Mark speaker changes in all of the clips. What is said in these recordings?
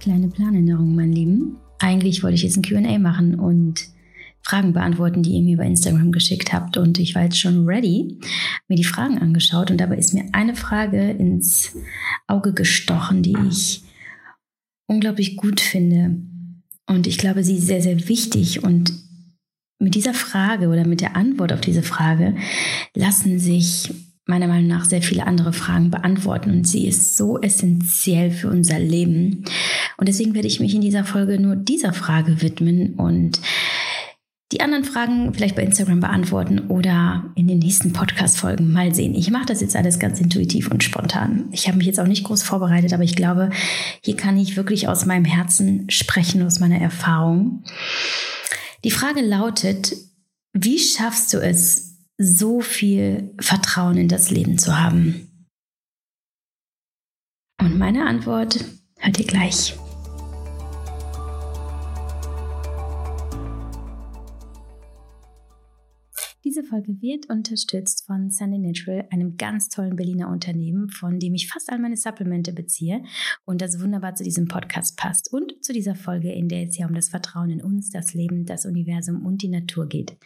Speaker 1: Kleine Planänderung, mein Lieben. Eigentlich wollte ich jetzt ein QA machen und Fragen beantworten, die ihr mir bei Instagram geschickt habt. Und ich war jetzt schon ready, mir die Fragen angeschaut. Und dabei ist mir eine Frage ins Auge gestochen, die ich unglaublich gut finde. Und ich glaube, sie ist sehr, sehr wichtig. Und mit dieser Frage oder mit der Antwort auf diese Frage lassen sich meiner Meinung nach sehr viele andere Fragen beantworten und sie ist so essentiell für unser Leben. Und deswegen werde ich mich in dieser Folge nur dieser Frage widmen und die anderen Fragen vielleicht bei Instagram beantworten oder in den nächsten Podcast-Folgen mal sehen. Ich mache das jetzt alles ganz intuitiv und spontan. Ich habe mich jetzt auch nicht groß vorbereitet, aber ich glaube, hier kann ich wirklich aus meinem Herzen sprechen, aus meiner Erfahrung. Die Frage lautet, wie schaffst du es, so viel Vertrauen in das Leben zu haben? Und meine Antwort hört ihr gleich. Folge wird unterstützt von Sunday Natural, einem ganz tollen Berliner Unternehmen, von dem ich fast all meine Supplemente beziehe und das wunderbar zu diesem Podcast passt und zu dieser Folge, in der es ja um das Vertrauen in uns, das Leben, das Universum und die Natur geht.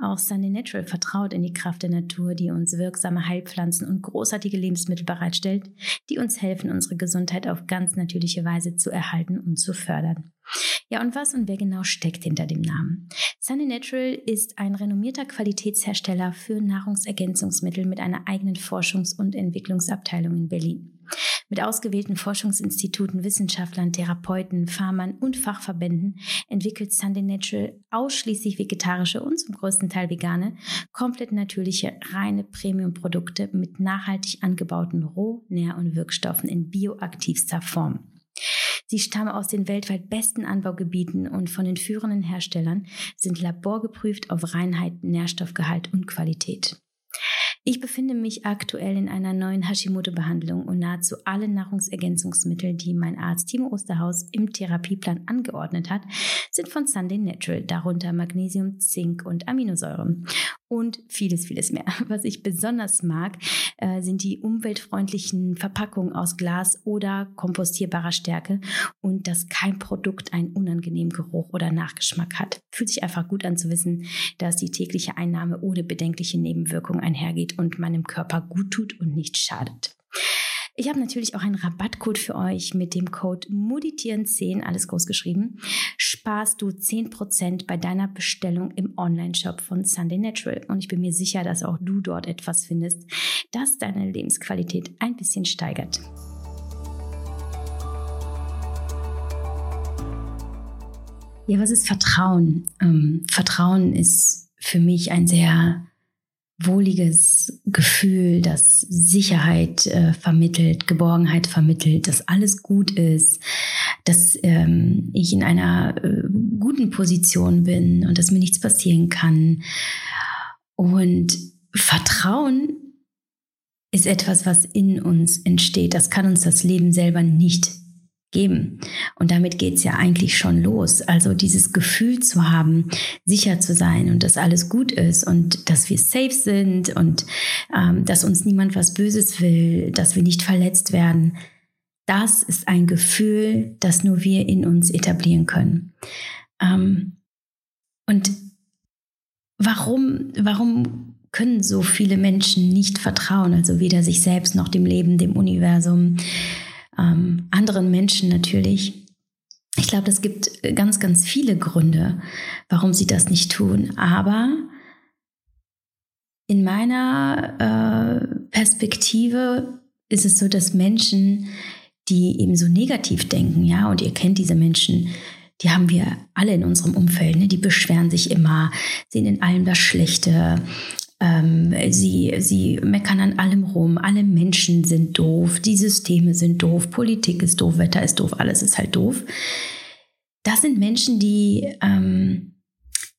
Speaker 1: Auch Sunday Natural vertraut in die Kraft der Natur, die uns wirksame Heilpflanzen und großartige Lebensmittel bereitstellt, die uns helfen, unsere Gesundheit auf ganz natürliche Weise zu erhalten und zu fördern. Ja, und was und wer genau steckt hinter dem Namen? Sunny Natural ist ein renommierter Qualitätshersteller für Nahrungsergänzungsmittel mit einer eigenen Forschungs- und Entwicklungsabteilung in Berlin. Mit ausgewählten Forschungsinstituten, Wissenschaftlern, Therapeuten, Farmern und Fachverbänden entwickelt Sunday Natural ausschließlich vegetarische und zum größten Teil vegane, komplett natürliche, reine Premium-Produkte mit nachhaltig angebauten Roh-, Nähr- und Wirkstoffen in bioaktivster Form. Sie stammen aus den weltweit besten Anbaugebieten und von den führenden Herstellern sind laborgeprüft auf Reinheit, Nährstoffgehalt und Qualität. Ich befinde mich aktuell in einer neuen Hashimoto-Behandlung und nahezu alle Nahrungsergänzungsmittel, die mein Arzt Timo Osterhaus im Therapieplan angeordnet hat, sind von Sunday Natural, darunter Magnesium, Zink und Aminosäuren und vieles, vieles mehr. Was ich besonders mag, äh, sind die umweltfreundlichen Verpackungen aus Glas oder kompostierbarer Stärke und dass kein Produkt einen unangenehmen Geruch oder Nachgeschmack hat. Fühlt sich einfach gut an zu wissen, dass die tägliche Einnahme ohne bedenkliche Nebenwirkungen einhergeht und meinem Körper gut tut und nicht schadet. Ich habe natürlich auch einen Rabattcode für euch mit dem Code MUDITIERN10, alles groß geschrieben. Sparst du 10% bei deiner Bestellung im Online-Shop von Sunday Natural. Und ich bin mir sicher, dass auch du dort etwas findest, das deine Lebensqualität ein bisschen steigert. Ja, was ist Vertrauen? Ähm, Vertrauen ist für mich ein sehr wohliges Gefühl, das Sicherheit äh, vermittelt, Geborgenheit vermittelt, dass alles gut ist, dass ähm, ich in einer äh, guten Position bin und dass mir nichts passieren kann. Und Vertrauen ist etwas, was in uns entsteht. Das kann uns das Leben selber nicht geben. Und damit geht's ja eigentlich schon los. Also dieses Gefühl zu haben, sicher zu sein und dass alles gut ist und dass wir safe sind und ähm, dass uns niemand was Böses will, dass wir nicht verletzt werden. Das ist ein Gefühl, das nur wir in uns etablieren können. Ähm, und warum, warum können so viele Menschen nicht vertrauen? Also weder sich selbst noch dem Leben, dem Universum ähm, anderen Menschen natürlich. Ich glaube, es gibt ganz, ganz viele Gründe, warum sie das nicht tun. Aber in meiner äh, Perspektive ist es so, dass Menschen, die eben so negativ denken, ja, und ihr kennt diese Menschen, die haben wir alle in unserem Umfeld, ne? die beschweren sich immer, sehen in allem das Schlechte, ähm, sie, sie meckern an allem rum. Alle Menschen sind doof. Die Systeme sind doof. Politik ist doof. Wetter ist doof. Alles ist halt doof. Das sind Menschen, die, ähm,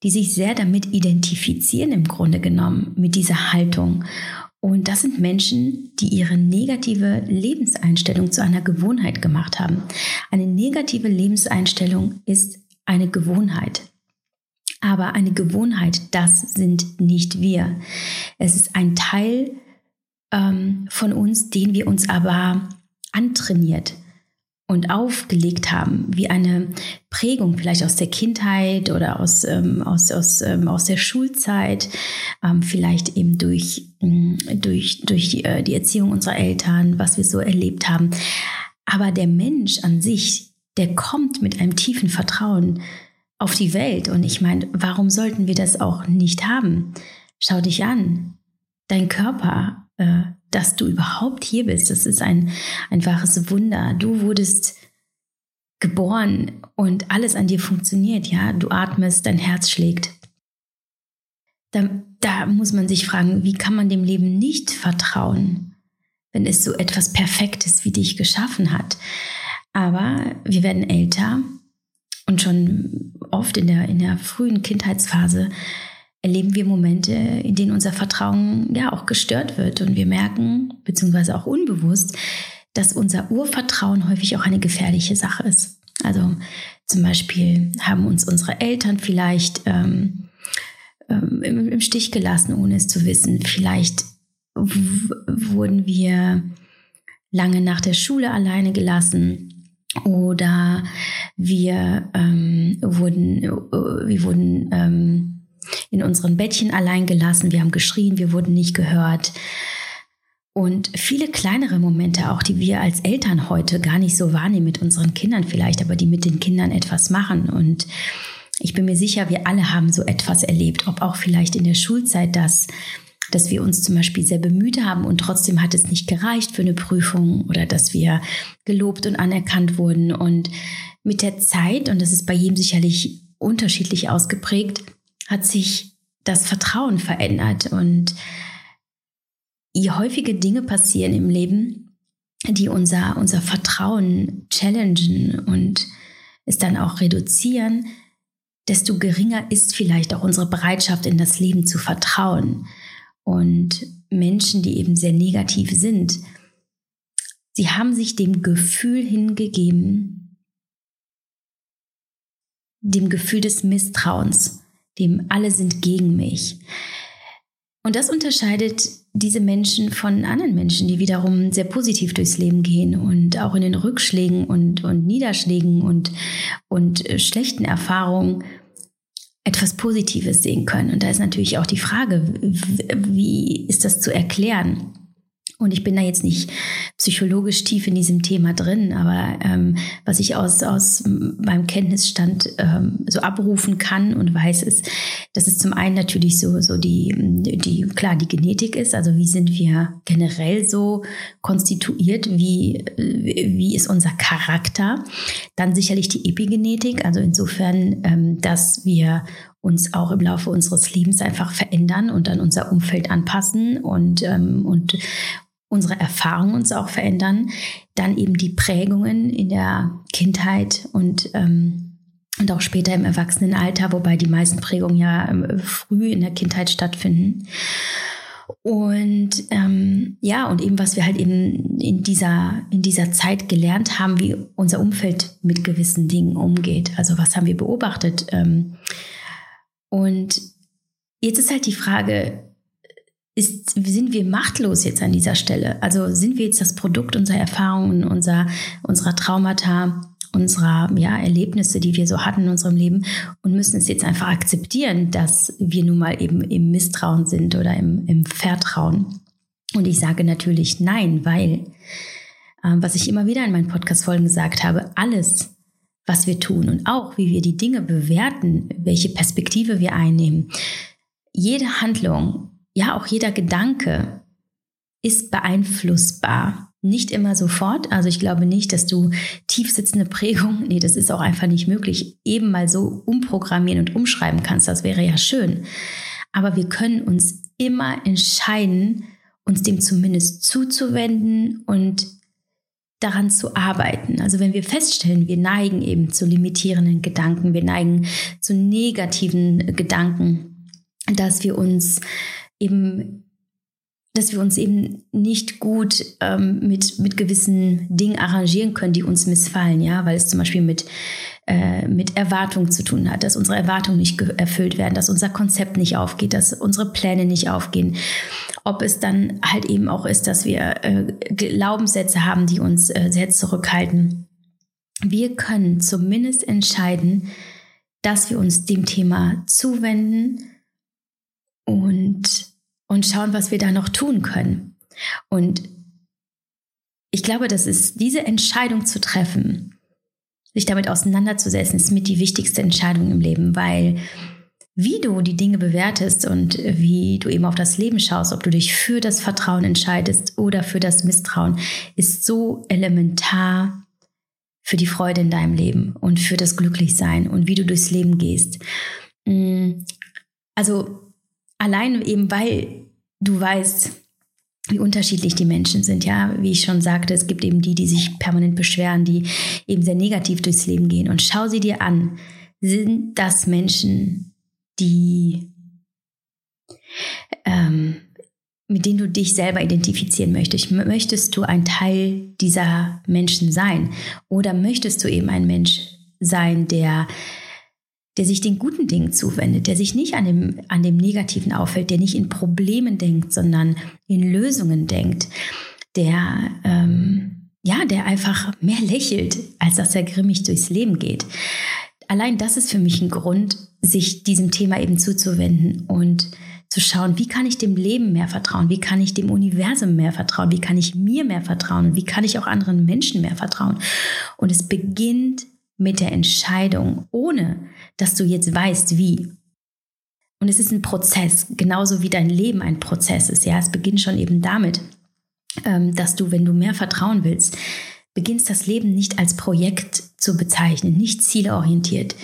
Speaker 1: die sich sehr damit identifizieren, im Grunde genommen, mit dieser Haltung. Und das sind Menschen, die ihre negative Lebenseinstellung zu einer Gewohnheit gemacht haben. Eine negative Lebenseinstellung ist eine Gewohnheit. Aber eine Gewohnheit, das sind nicht wir. Es ist ein Teil ähm, von uns, den wir uns aber antrainiert. Und aufgelegt haben, wie eine Prägung vielleicht aus der Kindheit oder aus, ähm, aus, aus, ähm, aus der Schulzeit, ähm, vielleicht eben durch, ähm, durch, durch die, äh, die Erziehung unserer Eltern, was wir so erlebt haben. Aber der Mensch an sich, der kommt mit einem tiefen Vertrauen auf die Welt. Und ich meine, warum sollten wir das auch nicht haben? Schau dich an. Dein Körper, äh, dass du überhaupt hier bist. Das ist ein, ein wahres Wunder. Du wurdest geboren und alles an dir funktioniert, ja. Du atmest, dein Herz schlägt. Da, da muss man sich fragen, wie kann man dem Leben nicht vertrauen, wenn es so etwas Perfektes wie dich geschaffen hat. Aber wir werden älter und schon oft in der, in der frühen Kindheitsphase erleben wir Momente, in denen unser Vertrauen ja auch gestört wird und wir merken, beziehungsweise auch unbewusst, dass unser Urvertrauen häufig auch eine gefährliche Sache ist. Also zum Beispiel haben uns unsere Eltern vielleicht ähm, ähm, im, Stich gelassen, ohne es zu wissen. Vielleicht wurden wir lange nach der Schule alleine gelassen oder wir ähm, wurden, äh, wir wurden ähm, in unseren Bettchen allein gelassen, wir haben geschrien, wir wurden nicht gehört. Und viele kleinere Momente auch, die wir als Eltern heute gar nicht so wahrnehmen mit unseren Kindern vielleicht, aber die mit den Kindern etwas machen. Und ich bin mir sicher, wir alle haben so etwas erlebt, ob auch vielleicht in der Schulzeit das, dass wir uns zum Beispiel sehr bemüht haben und trotzdem hat es nicht gereicht für eine Prüfung oder dass wir gelobt und anerkannt wurden. Und mit der Zeit, und das ist bei jedem sicherlich unterschiedlich ausgeprägt, hat sich das Vertrauen verändert und je häufige Dinge passieren im Leben, die unser, unser Vertrauen challengen und es dann auch reduzieren, desto geringer ist vielleicht auch unsere Bereitschaft, in das Leben zu vertrauen. Und Menschen, die eben sehr negativ sind, sie haben sich dem Gefühl hingegeben, dem Gefühl des Misstrauens dem alle sind gegen mich. Und das unterscheidet diese Menschen von anderen Menschen, die wiederum sehr positiv durchs Leben gehen und auch in den Rückschlägen und, und Niederschlägen und, und schlechten Erfahrungen etwas Positives sehen können. Und da ist natürlich auch die Frage, wie ist das zu erklären? Und ich bin da jetzt nicht psychologisch tief in diesem Thema drin, aber ähm, was ich aus, aus meinem Kenntnisstand ähm, so abrufen kann und weiß, ist, dass es zum einen natürlich so, so die, die, klar, die Genetik ist, also wie sind wir generell so konstituiert, wie, wie ist unser Charakter. Dann sicherlich die Epigenetik, also insofern, ähm, dass wir uns auch im Laufe unseres Lebens einfach verändern und an unser Umfeld anpassen und, ähm, und, unsere Erfahrungen uns auch verändern, dann eben die Prägungen in der Kindheit und ähm, und auch später im Erwachsenenalter, wobei die meisten Prägungen ja ähm, früh in der Kindheit stattfinden. Und ähm, ja, und eben was wir halt eben in dieser, in dieser Zeit gelernt haben, wie unser Umfeld mit gewissen Dingen umgeht. Also was haben wir beobachtet? Ähm, und jetzt ist halt die Frage, ist, sind wir machtlos jetzt an dieser Stelle? Also sind wir jetzt das Produkt unserer Erfahrungen, unserer, unserer Traumata, unserer ja, Erlebnisse, die wir so hatten in unserem Leben und müssen es jetzt einfach akzeptieren, dass wir nun mal eben im Misstrauen sind oder im, im Vertrauen. Und ich sage natürlich nein, weil, äh, was ich immer wieder in meinen Podcast-Folgen gesagt habe, alles, was wir tun und auch wie wir die Dinge bewerten, welche Perspektive wir einnehmen, jede Handlung ja, auch jeder Gedanke ist beeinflussbar. Nicht immer sofort. Also ich glaube nicht, dass du tiefsitzende Prägung, nee, das ist auch einfach nicht möglich, eben mal so umprogrammieren und umschreiben kannst. Das wäre ja schön. Aber wir können uns immer entscheiden, uns dem zumindest zuzuwenden und daran zu arbeiten. Also wenn wir feststellen, wir neigen eben zu limitierenden Gedanken, wir neigen zu negativen Gedanken, dass wir uns eben, dass wir uns eben nicht gut ähm, mit, mit gewissen Dingen arrangieren können, die uns missfallen, ja, weil es zum Beispiel mit, äh, mit Erwartungen zu tun hat, dass unsere Erwartungen nicht erfüllt werden, dass unser Konzept nicht aufgeht, dass unsere Pläne nicht aufgehen. Ob es dann halt eben auch ist, dass wir äh, Glaubenssätze haben, die uns äh, sehr zurückhalten wir können zumindest entscheiden, dass wir uns dem Thema zuwenden und, und schauen, was wir da noch tun können. Und ich glaube, dass es diese Entscheidung zu treffen, sich damit auseinanderzusetzen, ist mit die wichtigste Entscheidung im Leben, weil wie du die Dinge bewertest und wie du eben auf das Leben schaust, ob du dich für das Vertrauen entscheidest oder für das Misstrauen, ist so elementar für die Freude in deinem Leben und für das Glücklichsein und wie du durchs Leben gehst. Mm, also allein eben, weil du weißt, wie unterschiedlich die Menschen sind. Ja, wie ich schon sagte, es gibt eben die, die sich permanent beschweren, die eben sehr negativ durchs Leben gehen. Und schau sie dir an. Sind das Menschen, die ähm, mit denen du dich selber identifizieren möchtest. Möchtest du ein Teil dieser Menschen sein? Oder möchtest du eben ein Mensch sein, der der sich den guten Dingen zuwendet, der sich nicht an dem, an dem Negativen auffällt, der nicht in Problemen denkt, sondern in Lösungen denkt, der, ähm, ja, der einfach mehr lächelt, als dass er grimmig durchs Leben geht. Allein das ist für mich ein Grund, sich diesem Thema eben zuzuwenden und zu schauen, wie kann ich dem Leben mehr vertrauen, wie kann ich dem Universum mehr vertrauen, wie kann ich mir mehr vertrauen wie kann ich auch anderen Menschen mehr vertrauen. Und es beginnt mit der Entscheidung, ohne dass du jetzt weißt, wie. Und es ist ein Prozess, genauso wie dein Leben ein Prozess ist. Ja, es beginnt schon eben damit, ähm, dass du, wenn du mehr vertrauen willst, beginnst das Leben nicht als Projekt zu bezeichnen, nicht zielorientiert.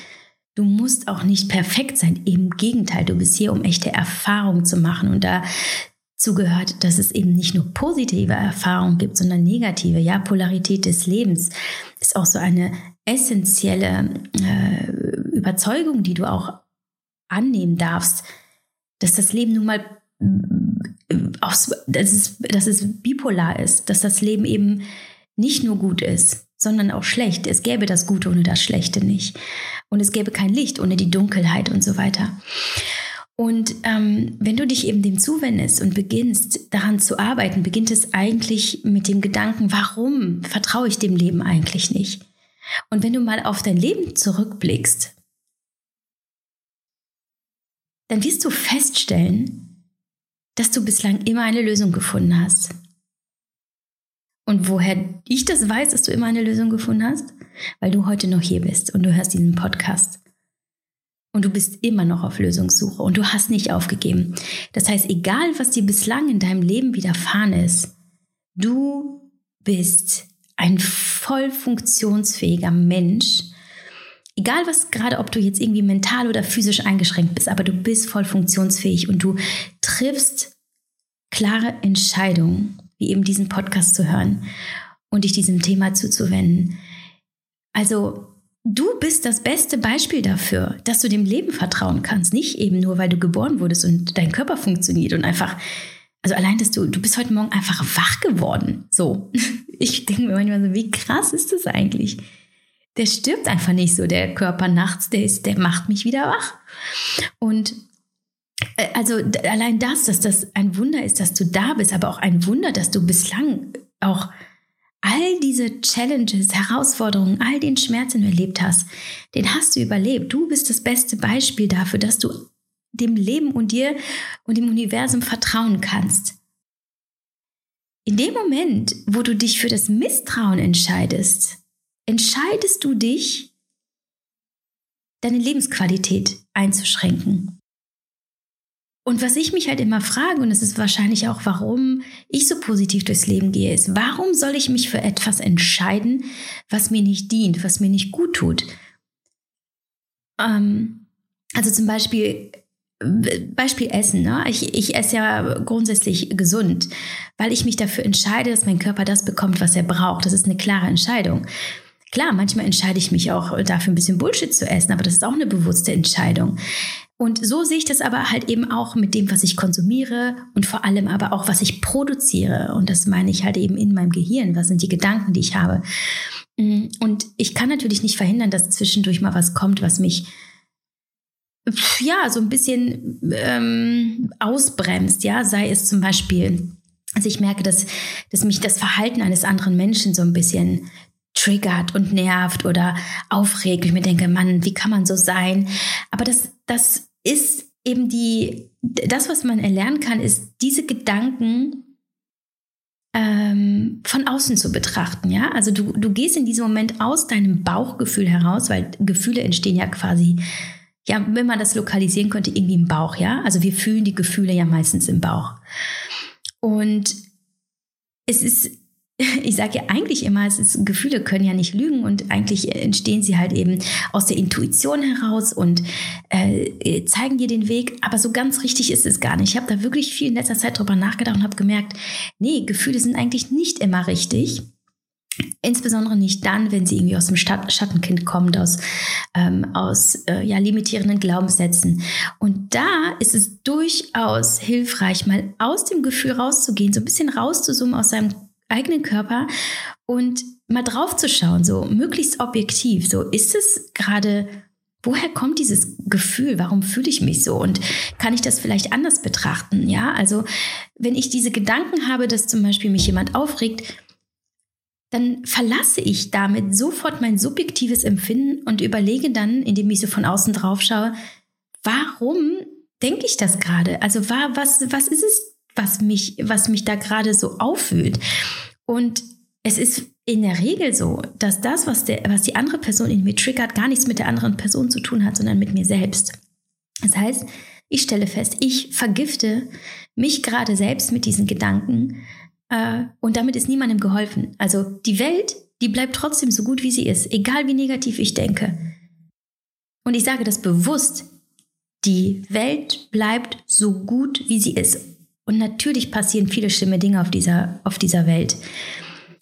Speaker 1: Du musst auch nicht perfekt sein. Im Gegenteil, du bist hier, um echte Erfahrungen zu machen. Und dazu gehört, dass es eben nicht nur positive Erfahrungen gibt, sondern negative. Ja, Polarität des Lebens ist auch so eine essentielle äh, Überzeugung, die du auch annehmen darfst, dass das Leben nun mal äh, dass, es, dass es bipolar ist, dass das Leben eben nicht nur gut ist, sondern auch schlecht. Es gäbe das Gute ohne das Schlechte nicht. Und es gäbe kein Licht ohne die Dunkelheit und so weiter. Und ähm, wenn du dich eben dem zuwendest und beginnst daran zu arbeiten, beginnt es eigentlich mit dem Gedanken, warum vertraue ich dem Leben eigentlich nicht? Und wenn du mal auf dein Leben zurückblickst, dann wirst du feststellen, dass du bislang immer eine Lösung gefunden hast. Und woher ich das weiß, dass du immer eine Lösung gefunden hast? Weil du heute noch hier bist und du hörst diesen Podcast. Und du bist immer noch auf Lösungssuche und du hast nicht aufgegeben. Das heißt, egal was dir bislang in deinem Leben widerfahren ist, du bist ein voll funktionsfähiger Mensch. Egal was gerade, ob du jetzt irgendwie mental oder physisch eingeschränkt bist, aber du bist voll funktionsfähig und du triffst klare Entscheidungen, wie eben diesen Podcast zu hören und dich diesem Thema zuzuwenden. Also du bist das beste Beispiel dafür, dass du dem Leben vertrauen kannst. Nicht eben nur, weil du geboren wurdest und dein Körper funktioniert und einfach also allein, dass du, du bist heute Morgen einfach wach geworden. So. Ich denke mir manchmal so, wie krass ist das eigentlich? Der stirbt einfach nicht so, der Körper nachts, der ist, der macht mich wieder wach. Und äh, also allein das, dass das ein Wunder ist, dass du da bist, aber auch ein Wunder, dass du bislang auch all diese Challenges, Herausforderungen, all den Schmerz, den du erlebt hast, den hast du überlebt. Du bist das beste Beispiel dafür, dass du dem Leben und dir und dem Universum vertrauen kannst. In dem Moment, wo du dich für das Misstrauen entscheidest, entscheidest du dich, deine Lebensqualität einzuschränken. Und was ich mich halt immer frage, und es ist wahrscheinlich auch, warum ich so positiv durchs Leben gehe, ist, warum soll ich mich für etwas entscheiden, was mir nicht dient, was mir nicht gut tut? Ähm, also zum Beispiel Beispiel Essen. Ne? Ich, ich esse ja grundsätzlich gesund, weil ich mich dafür entscheide, dass mein Körper das bekommt, was er braucht. Das ist eine klare Entscheidung. Klar, manchmal entscheide ich mich auch dafür, ein bisschen Bullshit zu essen, aber das ist auch eine bewusste Entscheidung. Und so sehe ich das aber halt eben auch mit dem, was ich konsumiere und vor allem aber auch, was ich produziere. Und das meine ich halt eben in meinem Gehirn. Was sind die Gedanken, die ich habe? Und ich kann natürlich nicht verhindern, dass zwischendurch mal was kommt, was mich ja, so ein bisschen ähm, ausbremst, ja, sei es zum Beispiel, also ich merke, dass, dass mich das Verhalten eines anderen Menschen so ein bisschen triggert und nervt oder aufregt. Ich mir denke, Mann, wie kann man so sein? Aber das, das ist eben die, das, was man erlernen kann, ist diese Gedanken ähm, von außen zu betrachten. Ja, also du, du gehst in diesem Moment aus deinem Bauchgefühl heraus, weil Gefühle entstehen ja quasi ja, wenn man das lokalisieren könnte, irgendwie im Bauch, ja. Also wir fühlen die Gefühle ja meistens im Bauch. Und es ist, ich sage ja eigentlich immer, es ist, Gefühle können ja nicht lügen und eigentlich entstehen sie halt eben aus der Intuition heraus und äh, zeigen dir den Weg. Aber so ganz richtig ist es gar nicht. Ich habe da wirklich viel in letzter Zeit drüber nachgedacht und habe gemerkt, nee, Gefühle sind eigentlich nicht immer richtig. Insbesondere nicht dann, wenn sie irgendwie aus dem Schattenkind kommt, aus, ähm, aus äh, ja, limitierenden Glaubenssätzen. Und da ist es durchaus hilfreich, mal aus dem Gefühl rauszugehen, so ein bisschen rauszuzoomen aus seinem eigenen Körper und mal drauf zu schauen, so möglichst objektiv. So ist es gerade, woher kommt dieses Gefühl? Warum fühle ich mich so? Und kann ich das vielleicht anders betrachten? Ja, also wenn ich diese Gedanken habe, dass zum Beispiel mich jemand aufregt, dann verlasse ich damit sofort mein subjektives Empfinden und überlege dann, indem ich so von außen drauf schaue, warum denke ich das gerade? Also war, was, was ist es, was mich, was mich da gerade so auffühlt? Und es ist in der Regel so, dass das, was, der, was die andere Person in mir triggert, gar nichts mit der anderen Person zu tun hat, sondern mit mir selbst. Das heißt, ich stelle fest, ich vergifte mich gerade selbst mit diesen Gedanken äh, und damit ist niemandem geholfen. Also die Welt, die bleibt trotzdem so gut, wie sie ist, egal wie negativ ich denke. Und ich sage das bewusst. Die Welt bleibt so gut, wie sie ist. Und natürlich passieren viele schlimme Dinge auf dieser, auf dieser Welt.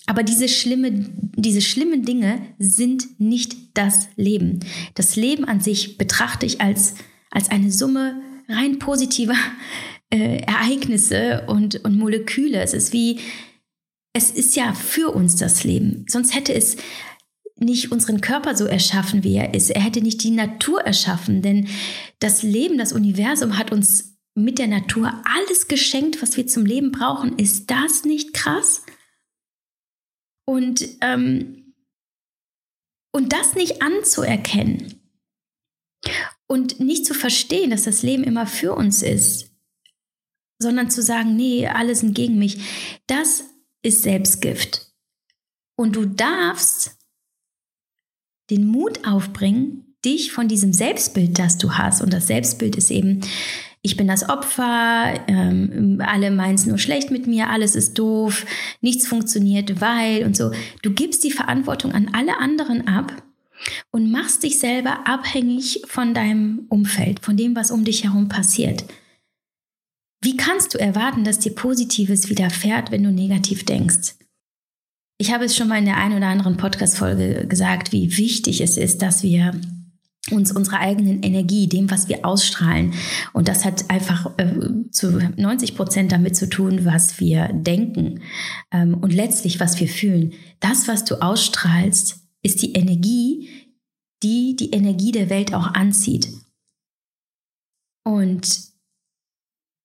Speaker 1: Aber diese, schlimme, diese schlimmen Dinge sind nicht das Leben. Das Leben an sich betrachte ich als, als eine Summe rein positiver äh, Ereignisse und, und Moleküle. Es ist wie, es ist ja für uns das Leben. Sonst hätte es nicht unseren Körper so erschaffen, wie er ist. Er hätte nicht die Natur erschaffen, denn das Leben, das Universum hat uns mit der Natur alles geschenkt, was wir zum Leben brauchen. Ist das nicht krass? Und, ähm, und das nicht anzuerkennen und nicht zu verstehen, dass das Leben immer für uns ist, sondern zu sagen, nee, alle sind gegen mich, das ist Selbstgift. Und du darfst den Mut aufbringen, dich von diesem Selbstbild, das du hast, und das Selbstbild ist eben, ich bin das Opfer, ähm, alle meinen es nur schlecht mit mir, alles ist doof, nichts funktioniert, weil und so. Du gibst die Verantwortung an alle anderen ab und machst dich selber abhängig von deinem Umfeld, von dem, was um dich herum passiert. Wie kannst du erwarten, dass dir Positives widerfährt, wenn du negativ denkst? Ich habe es schon mal in der einen oder anderen Podcast-Folge gesagt, wie wichtig es ist, dass wir uns unserer eigenen Energie, dem, was wir ausstrahlen. Und das hat einfach äh, zu 90 Prozent damit zu tun, was wir denken ähm, und letztlich, was wir fühlen. Das, was du ausstrahlst, ist die Energie, die die Energie der Welt auch anzieht. Und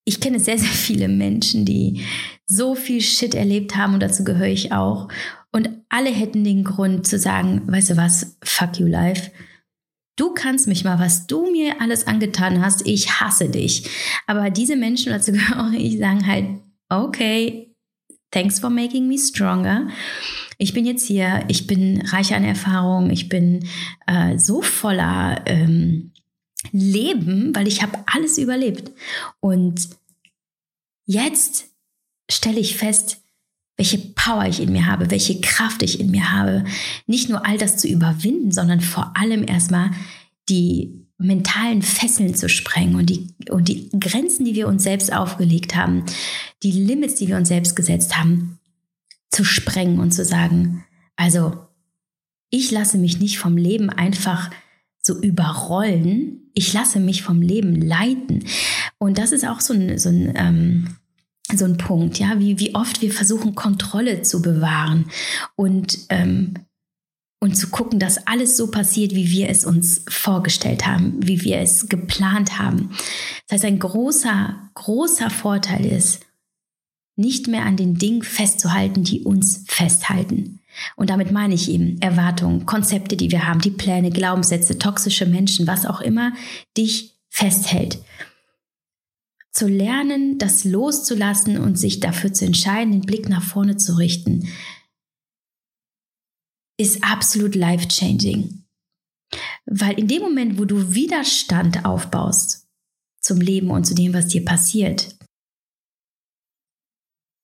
Speaker 1: ich kenne sehr, sehr viele Menschen, die so viel Shit erlebt haben und dazu gehöre ich auch. Und alle hätten den Grund zu sagen, weißt du was, fuck you life. Du kannst mich mal, was du mir alles angetan hast, ich hasse dich. Aber diese Menschen, dazu gehöre ich, sagen halt, okay, thanks for making me stronger. Ich bin jetzt hier, ich bin reich an Erfahrung, ich bin äh, so voller ähm, Leben, weil ich habe alles überlebt. Und Jetzt stelle ich fest, welche Power ich in mir habe, welche Kraft ich in mir habe, nicht nur all das zu überwinden, sondern vor allem erstmal die mentalen Fesseln zu sprengen und die, und die Grenzen, die wir uns selbst aufgelegt haben, die Limits, die wir uns selbst gesetzt haben, zu sprengen und zu sagen, also ich lasse mich nicht vom Leben einfach so überrollen, ich lasse mich vom Leben leiten. Und das ist auch so ein, so ein ähm, so ein Punkt, ja, wie, wie oft wir versuchen, Kontrolle zu bewahren und, ähm, und zu gucken, dass alles so passiert, wie wir es uns vorgestellt haben, wie wir es geplant haben. Das heißt, ein großer, großer Vorteil ist, nicht mehr an den Dingen festzuhalten, die uns festhalten. Und damit meine ich eben Erwartungen, Konzepte, die wir haben, die Pläne, Glaubenssätze, toxische Menschen, was auch immer dich festhält. Zu lernen, das loszulassen und sich dafür zu entscheiden, den Blick nach vorne zu richten, ist absolut life-changing. Weil in dem Moment, wo du Widerstand aufbaust zum Leben und zu dem, was dir passiert,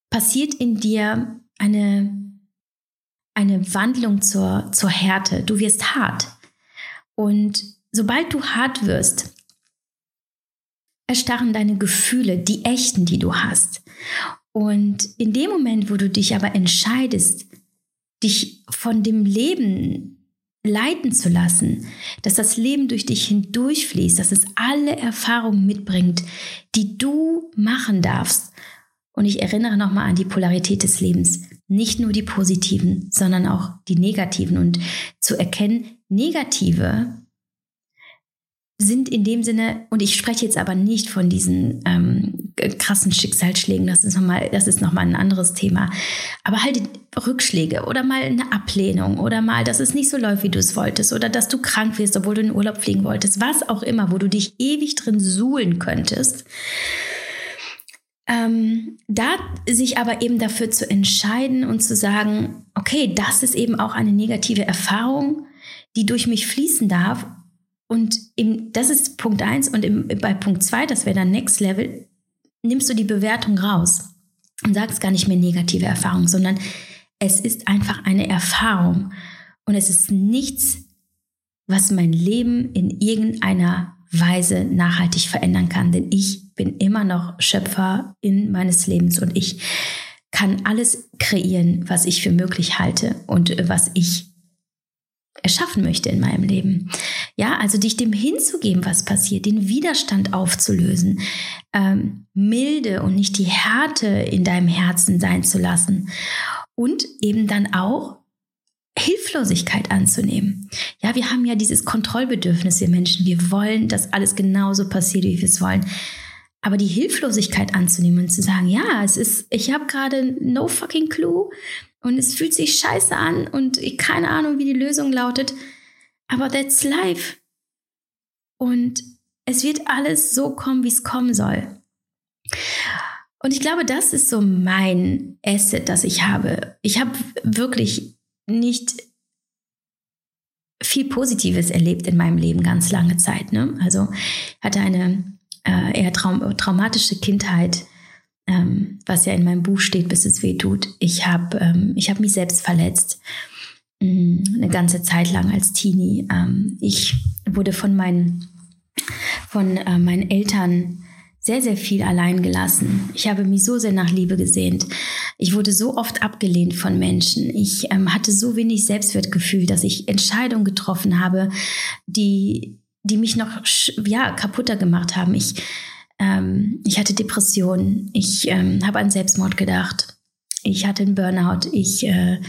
Speaker 1: passiert in dir eine eine Wandlung zur, zur Härte. Du wirst hart. Und sobald du hart wirst, erstarren deine Gefühle, die echten, die du hast. Und in dem Moment, wo du dich aber entscheidest, dich von dem Leben leiten zu lassen, dass das Leben durch dich hindurchfließt, dass es alle Erfahrungen mitbringt, die du machen darfst. Und ich erinnere nochmal an die Polarität des Lebens nicht nur die positiven, sondern auch die negativen. Und zu erkennen, negative sind in dem Sinne, und ich spreche jetzt aber nicht von diesen ähm, krassen Schicksalsschlägen, das ist nochmal, das ist nochmal ein anderes Thema, aber halt Rückschläge oder mal eine Ablehnung oder mal, dass es nicht so läuft, wie du es wolltest oder dass du krank wirst, obwohl du in den Urlaub fliegen wolltest, was auch immer, wo du dich ewig drin suhlen könntest ähm, da sich aber eben dafür zu entscheiden und zu sagen, okay, das ist eben auch eine negative Erfahrung, die durch mich fließen darf. Und im, das ist Punkt eins Und im, bei Punkt zwei, das wäre dann Next Level, nimmst du die Bewertung raus und sagst gar nicht mehr negative Erfahrung, sondern es ist einfach eine Erfahrung. Und es ist nichts, was mein Leben in irgendeiner Weise nachhaltig verändern kann. Denn ich bin immer noch Schöpfer in meines Lebens und ich kann alles kreieren, was ich für möglich halte und was ich erschaffen möchte in meinem Leben. Ja, also dich dem hinzugeben, was passiert, den Widerstand aufzulösen, ähm, milde und nicht die Härte in deinem Herzen sein zu lassen und eben dann auch Hilflosigkeit anzunehmen. Ja, wir haben ja dieses Kontrollbedürfnis, wir Menschen. Wir wollen, dass alles genauso passiert, wie wir es wollen. Aber die Hilflosigkeit anzunehmen und zu sagen, ja, es ist, ich habe gerade no fucking clue und es fühlt sich scheiße an und ich keine Ahnung, wie die Lösung lautet. Aber that's life. Und es wird alles so kommen, wie es kommen soll. Und ich glaube, das ist so mein Asset, das ich habe. Ich habe wirklich nicht viel Positives erlebt in meinem Leben ganz lange Zeit. Ne? Also hatte eine äh, eher traum traumatische Kindheit, ähm, was ja in meinem Buch steht, bis es weh tut. Ich habe ähm, hab mich selbst verletzt mm, eine ganze Zeit lang als Teenie. Ähm, ich wurde von meinen, von äh, meinen Eltern sehr, sehr viel allein gelassen. Ich habe mich so sehr nach Liebe gesehnt. Ich wurde so oft abgelehnt von Menschen. Ich ähm, hatte so wenig Selbstwertgefühl, dass ich Entscheidungen getroffen habe, die die mich noch ja, kaputter gemacht haben. Ich, ähm, ich hatte Depressionen, ich ähm, habe an Selbstmord gedacht, ich hatte einen Burnout, ich äh,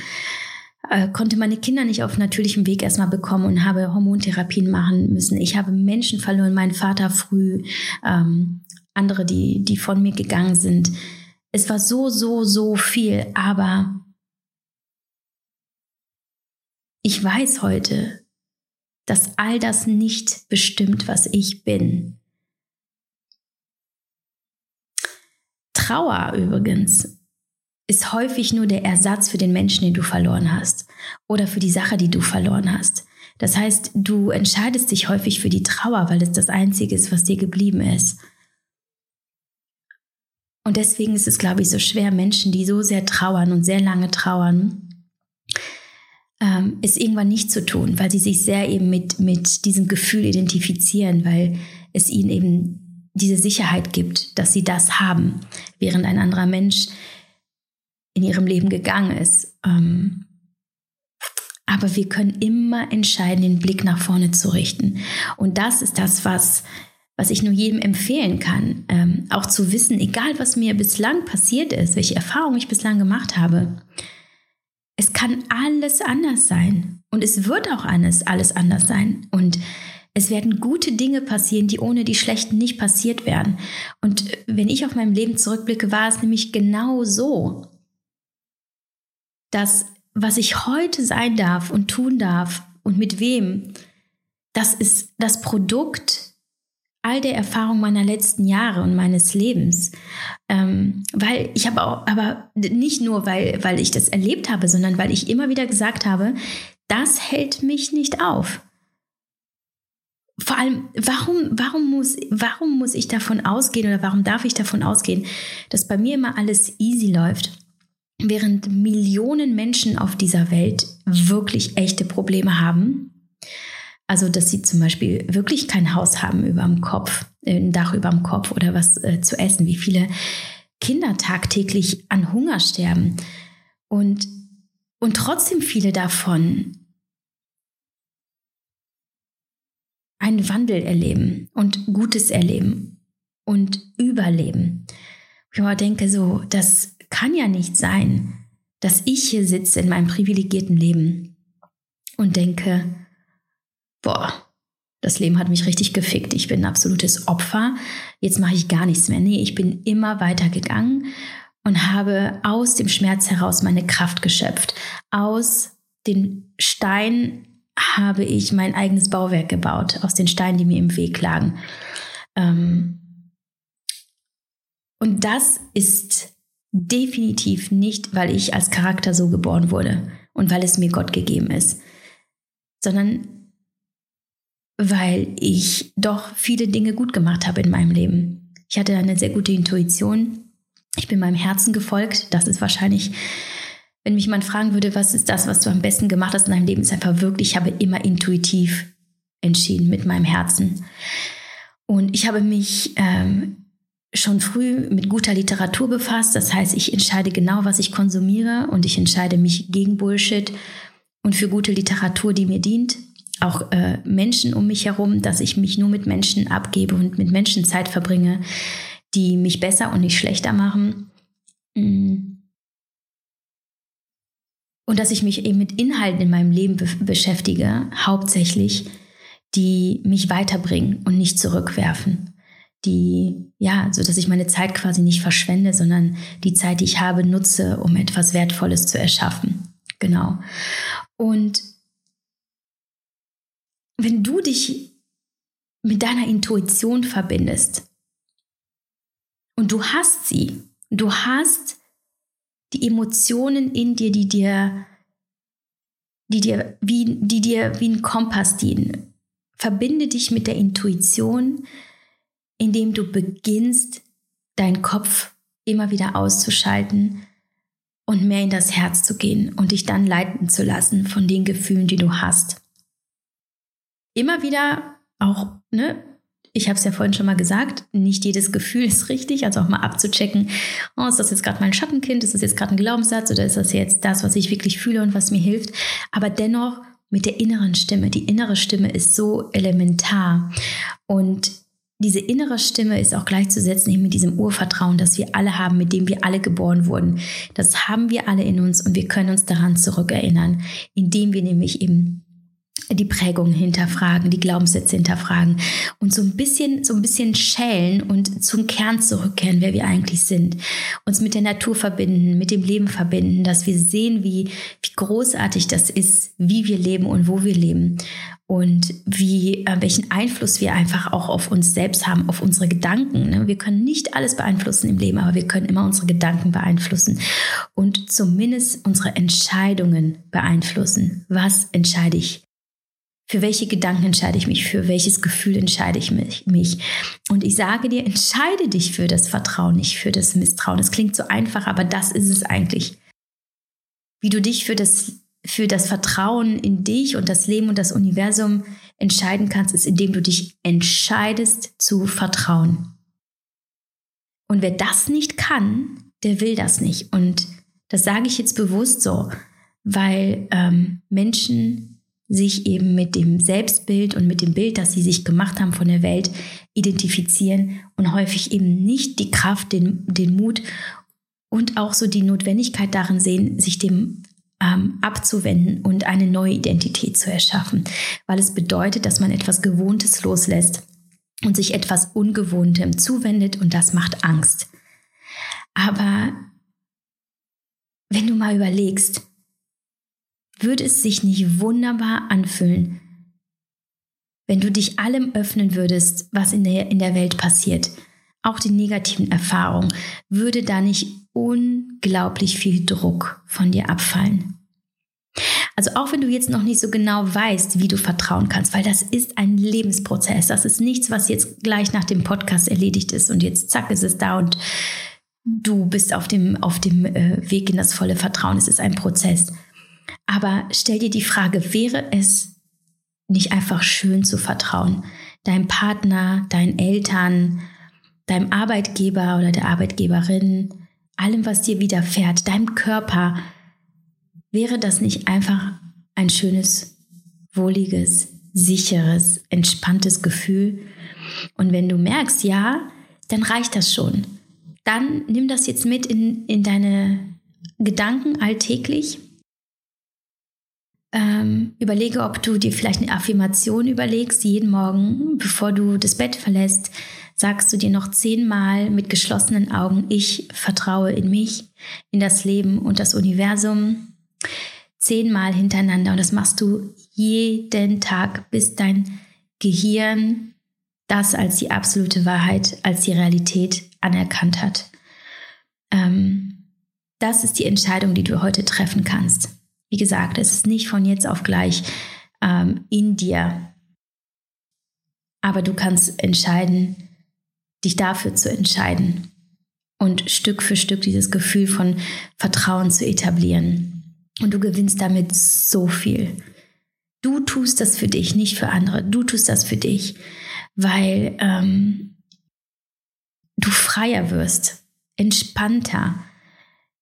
Speaker 1: äh, konnte meine Kinder nicht auf natürlichem Weg erstmal bekommen und habe Hormontherapien machen müssen. Ich habe Menschen verloren, meinen Vater früh, ähm, andere, die, die von mir gegangen sind. Es war so, so, so viel, aber ich weiß heute, dass all das nicht bestimmt, was ich bin. Trauer übrigens ist häufig nur der Ersatz für den Menschen, den du verloren hast oder für die Sache, die du verloren hast. Das heißt, du entscheidest dich häufig für die Trauer, weil es das Einzige ist, was dir geblieben ist. Und deswegen ist es, glaube ich, so schwer, Menschen, die so sehr trauern und sehr lange trauern, ähm, es irgendwann nicht zu tun, weil sie sich sehr eben mit, mit diesem Gefühl identifizieren, weil es ihnen eben diese Sicherheit gibt, dass sie das haben, während ein anderer Mensch in ihrem Leben gegangen ist. Ähm, aber wir können immer entscheiden, den Blick nach vorne zu richten. Und das ist das, was, was ich nur jedem empfehlen kann. Ähm, auch zu wissen, egal was mir bislang passiert ist, welche Erfahrungen ich bislang gemacht habe, es kann alles anders sein. Und es wird auch alles, alles anders sein. Und es werden gute Dinge passieren, die ohne die schlechten nicht passiert wären. Und wenn ich auf mein Leben zurückblicke, war es nämlich genau so, dass was ich heute sein darf und tun darf und mit wem, das ist das Produkt all der Erfahrung meiner letzten Jahre und meines Lebens. Ähm, weil ich habe auch, aber nicht nur, weil, weil ich das erlebt habe, sondern weil ich immer wieder gesagt habe, das hält mich nicht auf. Vor allem, warum, warum, muss, warum muss ich davon ausgehen oder warum darf ich davon ausgehen, dass bei mir immer alles easy läuft? während Millionen Menschen auf dieser Welt wirklich echte Probleme haben. Also, dass sie zum Beispiel wirklich kein Haus haben über dem Kopf, ein Dach über dem Kopf oder was äh, zu essen, wie viele Kinder tagtäglich an Hunger sterben. Und, und trotzdem viele davon einen Wandel erleben und Gutes erleben und überleben. Ich denke so, dass kann ja nicht sein, dass ich hier sitze in meinem privilegierten Leben und denke, boah, das Leben hat mich richtig gefickt. Ich bin ein absolutes Opfer. Jetzt mache ich gar nichts mehr. Nee, ich bin immer weiter gegangen und habe aus dem Schmerz heraus meine Kraft geschöpft. Aus den Steinen habe ich mein eigenes Bauwerk gebaut, aus den Steinen, die mir im Weg lagen. Ähm und das ist Definitiv nicht, weil ich als Charakter so geboren wurde und weil es mir Gott gegeben ist, sondern weil ich doch viele Dinge gut gemacht habe in meinem Leben. Ich hatte eine sehr gute Intuition. Ich bin meinem Herzen gefolgt. Das ist wahrscheinlich, wenn mich jemand fragen würde, was ist das, was du am besten gemacht hast in deinem Leben, ist einfach wirklich, ich habe immer intuitiv entschieden mit meinem Herzen. Und ich habe mich ähm, schon früh mit guter Literatur befasst. Das heißt, ich entscheide genau, was ich konsumiere und ich entscheide mich gegen Bullshit und für gute Literatur, die mir dient. Auch äh, Menschen um mich herum, dass ich mich nur mit Menschen abgebe und mit Menschen Zeit verbringe, die mich besser und nicht schlechter machen. Mm. Und dass ich mich eben mit Inhalten in meinem Leben be beschäftige, hauptsächlich, die mich weiterbringen und nicht zurückwerfen die, ja, so dass ich meine Zeit quasi nicht verschwende, sondern die Zeit, die ich habe, nutze, um etwas Wertvolles zu erschaffen. Genau. Und wenn du dich mit deiner Intuition verbindest und du hast sie, du hast die Emotionen in dir, die dir, die dir wie, die dir wie ein Kompass dienen. Verbinde dich mit der Intuition, indem du beginnst, deinen Kopf immer wieder auszuschalten und mehr in das Herz zu gehen und dich dann leiten zu lassen von den Gefühlen, die du hast. Immer wieder auch, ne, ich habe es ja vorhin schon mal gesagt, nicht jedes Gefühl ist richtig, also auch mal abzuchecken, oh, ist das jetzt gerade mein Schattenkind, ist das jetzt gerade ein Glaubenssatz oder ist das jetzt das, was ich wirklich fühle und was mir hilft, aber dennoch mit der inneren Stimme. Die innere Stimme ist so elementar und diese innere Stimme ist auch gleichzusetzen eben mit diesem Urvertrauen, das wir alle haben, mit dem wir alle geboren wurden. Das haben wir alle in uns und wir können uns daran zurückerinnern, indem wir nämlich eben die Prägungen hinterfragen, die Glaubenssätze hinterfragen und so ein bisschen, so ein bisschen schälen und zum Kern zurückkehren, wer wir eigentlich sind. Uns mit der Natur verbinden, mit dem Leben verbinden, dass wir sehen, wie, wie großartig das ist, wie wir leben und wo wir leben und wie, äh, welchen Einfluss wir einfach auch auf uns selbst haben, auf unsere Gedanken. Ne? Wir können nicht alles beeinflussen im Leben, aber wir können immer unsere Gedanken beeinflussen und zumindest unsere Entscheidungen beeinflussen. Was entscheide ich? Für welche Gedanken entscheide ich mich? Für welches Gefühl entscheide ich mich? Und ich sage dir, entscheide dich für das Vertrauen, nicht für das Misstrauen. Es klingt so einfach, aber das ist es eigentlich. Wie du dich für das für das Vertrauen in dich und das Leben und das Universum entscheiden kannst, ist, indem du dich entscheidest zu vertrauen. Und wer das nicht kann, der will das nicht. Und das sage ich jetzt bewusst so, weil ähm, Menschen sich eben mit dem Selbstbild und mit dem Bild, das sie sich gemacht haben von der Welt, identifizieren und häufig eben nicht die Kraft, den, den Mut und auch so die Notwendigkeit darin sehen, sich dem ähm, abzuwenden und eine neue Identität zu erschaffen, weil es bedeutet, dass man etwas Gewohntes loslässt und sich etwas Ungewohntem zuwendet und das macht Angst. Aber wenn du mal überlegst, würde es sich nicht wunderbar anfühlen, wenn du dich allem öffnen würdest, was in der, in der Welt passiert, auch die negativen Erfahrungen, würde da nicht unglaublich viel Druck von dir abfallen. Also auch wenn du jetzt noch nicht so genau weißt, wie du vertrauen kannst, weil das ist ein Lebensprozess. Das ist nichts, was jetzt gleich nach dem Podcast erledigt ist und jetzt zack ist es da und du bist auf dem, auf dem äh, Weg in das volle Vertrauen. Es ist ein Prozess. Aber stell dir die Frage, wäre es nicht einfach schön zu vertrauen? Deinem Partner, deinen Eltern, deinem Arbeitgeber oder der Arbeitgeberin, allem, was dir widerfährt, deinem Körper, Wäre das nicht einfach ein schönes, wohliges, sicheres, entspanntes Gefühl? Und wenn du merkst, ja, dann reicht das schon. Dann nimm das jetzt mit in, in deine Gedanken alltäglich. Ähm, überlege, ob du dir vielleicht eine Affirmation überlegst, jeden Morgen, bevor du das Bett verlässt, sagst du dir noch zehnmal mit geschlossenen Augen, ich vertraue in mich, in das Leben und das Universum zehnmal hintereinander und das machst du jeden Tag, bis dein Gehirn das als die absolute Wahrheit, als die Realität anerkannt hat. Ähm, das ist die Entscheidung, die du heute treffen kannst. Wie gesagt, es ist nicht von jetzt auf gleich ähm, in dir, aber du kannst entscheiden, dich dafür zu entscheiden und Stück für Stück dieses Gefühl von Vertrauen zu etablieren. Und du gewinnst damit so viel. Du tust das für dich, nicht für andere. Du tust das für dich, weil ähm, du freier wirst, entspannter.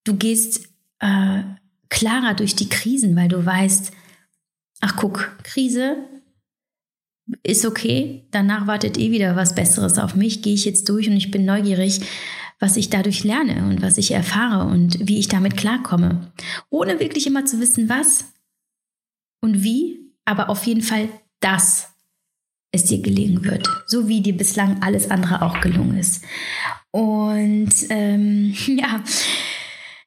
Speaker 1: Du gehst äh, klarer durch die Krisen, weil du weißt, ach guck, Krise ist okay, danach wartet eh wieder was Besseres auf mich, gehe ich jetzt durch und ich bin neugierig, was ich dadurch lerne und was ich erfahre und wie ich damit klarkomme. Ohne wirklich immer zu wissen, was und wie, aber auf jeden Fall, dass es dir gelingen wird. So wie dir bislang alles andere auch gelungen ist. Und ähm, ja,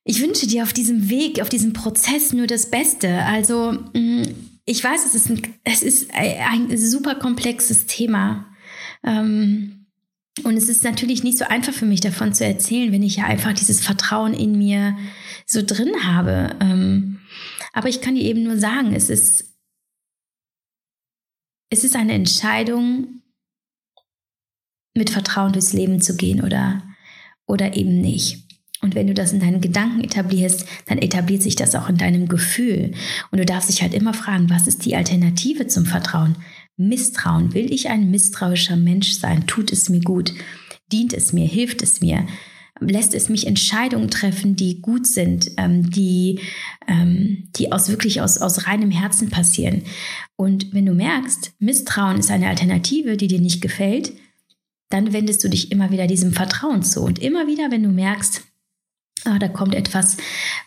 Speaker 1: ich wünsche dir auf diesem Weg, auf diesem Prozess nur das Beste. Also, mm, ich weiß, es ist ein, es ist ein super komplexes Thema. Ähm, und es ist natürlich nicht so einfach für mich davon zu erzählen, wenn ich ja einfach dieses Vertrauen in mir so drin habe. Ähm, aber ich kann dir eben nur sagen, es ist, es ist eine Entscheidung, mit Vertrauen durchs Leben zu gehen oder, oder eben nicht. Und wenn du das in deinen Gedanken etablierst, dann etabliert sich das auch in deinem Gefühl. Und du darfst dich halt immer fragen, was ist die Alternative zum Vertrauen? Misstrauen. Will ich ein misstrauischer Mensch sein? Tut es mir gut? Dient es mir? Hilft es mir? Lässt es mich Entscheidungen treffen, die gut sind, ähm, die, ähm, die aus wirklich aus, aus reinem Herzen passieren? Und wenn du merkst, Misstrauen ist eine Alternative, die dir nicht gefällt, dann wendest du dich immer wieder diesem Vertrauen zu. Und immer wieder, wenn du merkst, ah, da kommt etwas,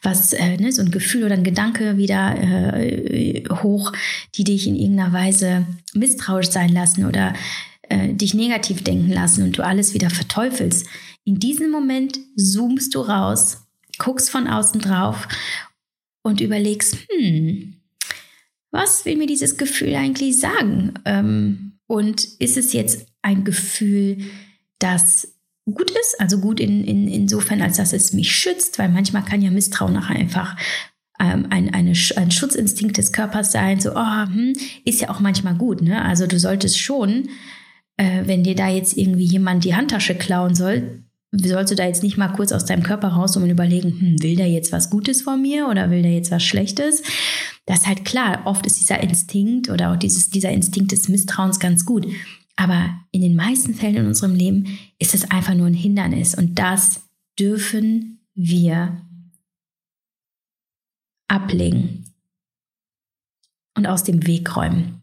Speaker 1: was, äh, ne, so ein Gefühl oder ein Gedanke wieder äh, hoch, die dich in irgendeiner Weise misstrauisch sein lassen oder äh, dich negativ denken lassen und du alles wieder verteufelst. In diesem Moment zoomst du raus, guckst von außen drauf und überlegst, hm, was will mir dieses Gefühl eigentlich sagen? Ähm, und ist es jetzt ein Gefühl, das gut ist, also gut in, in, insofern, als dass es mich schützt, weil manchmal kann ja Misstrauen nachher einfach ähm, ein, eine, ein Schutzinstinkt des Körpers sein, so, oh, hm, ist ja auch manchmal gut, ne? Also du solltest schon, äh, wenn dir da jetzt irgendwie jemand die Handtasche klauen soll, sollst du da jetzt nicht mal kurz aus deinem Körper raus und überlegen, hm, will der jetzt was Gutes von mir oder will der jetzt was Schlechtes? Das ist halt klar, oft ist dieser Instinkt oder auch dieses, dieser Instinkt des Misstrauens ganz gut. Aber in den meisten Fällen in unserem Leben ist es einfach nur ein Hindernis und das dürfen wir ablegen und aus dem Weg räumen.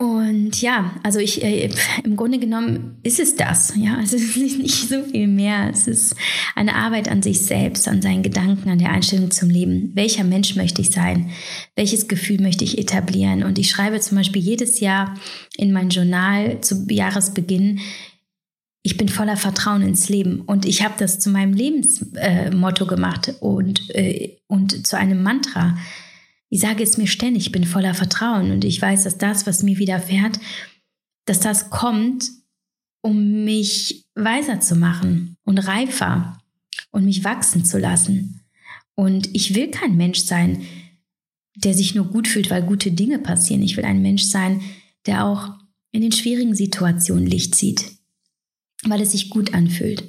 Speaker 1: Und ja, also ich, äh, im Grunde genommen ist es das. Ja, es ist nicht so viel mehr. Es ist eine Arbeit an sich selbst, an seinen Gedanken, an der Einstellung zum Leben. Welcher Mensch möchte ich sein? Welches Gefühl möchte ich etablieren? Und ich schreibe zum Beispiel jedes Jahr in mein Journal zu Jahresbeginn, ich bin voller Vertrauen ins Leben und ich habe das zu meinem Lebensmotto äh, gemacht und, äh, und zu einem Mantra. Ich sage es mir ständig, ich bin voller Vertrauen und ich weiß, dass das, was mir widerfährt, dass das kommt, um mich weiser zu machen und reifer und mich wachsen zu lassen. Und ich will kein Mensch sein, der sich nur gut fühlt, weil gute Dinge passieren. Ich will ein Mensch sein, der auch in den schwierigen Situationen Licht sieht, weil es sich gut anfühlt.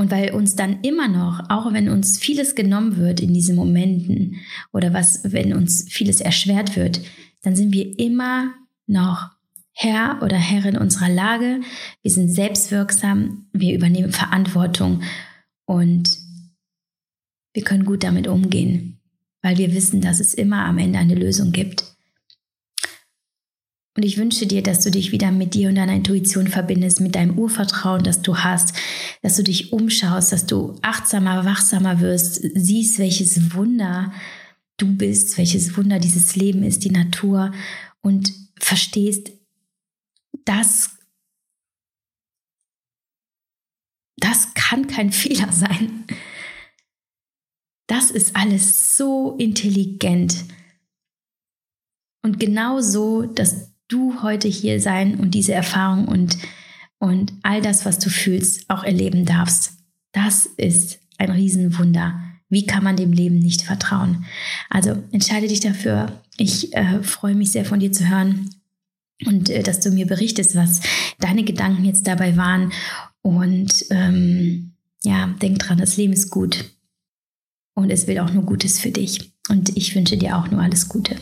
Speaker 1: Und weil uns dann immer noch, auch wenn uns vieles genommen wird in diesen Momenten oder was, wenn uns vieles erschwert wird, dann sind wir immer noch Herr oder Herrin unserer Lage. Wir sind selbstwirksam, wir übernehmen Verantwortung und wir können gut damit umgehen, weil wir wissen, dass es immer am Ende eine Lösung gibt. Und ich wünsche dir, dass du dich wieder mit dir und deiner Intuition verbindest, mit deinem Urvertrauen, das du hast, dass du dich umschaust, dass du achtsamer, wachsamer wirst, siehst, welches Wunder du bist, welches Wunder dieses Leben ist, die Natur und verstehst, dass das kann kein Fehler sein. Das ist alles so intelligent. Und genau so, dass du heute hier sein und diese Erfahrung und, und all das, was du fühlst, auch erleben darfst. Das ist ein Riesenwunder. Wie kann man dem Leben nicht vertrauen? Also entscheide dich dafür. Ich äh, freue mich sehr von dir zu hören und äh, dass du mir berichtest, was deine Gedanken jetzt dabei waren. Und ähm, ja, denk dran, das Leben ist gut und es will auch nur Gutes für dich. Und ich wünsche dir auch nur alles Gute.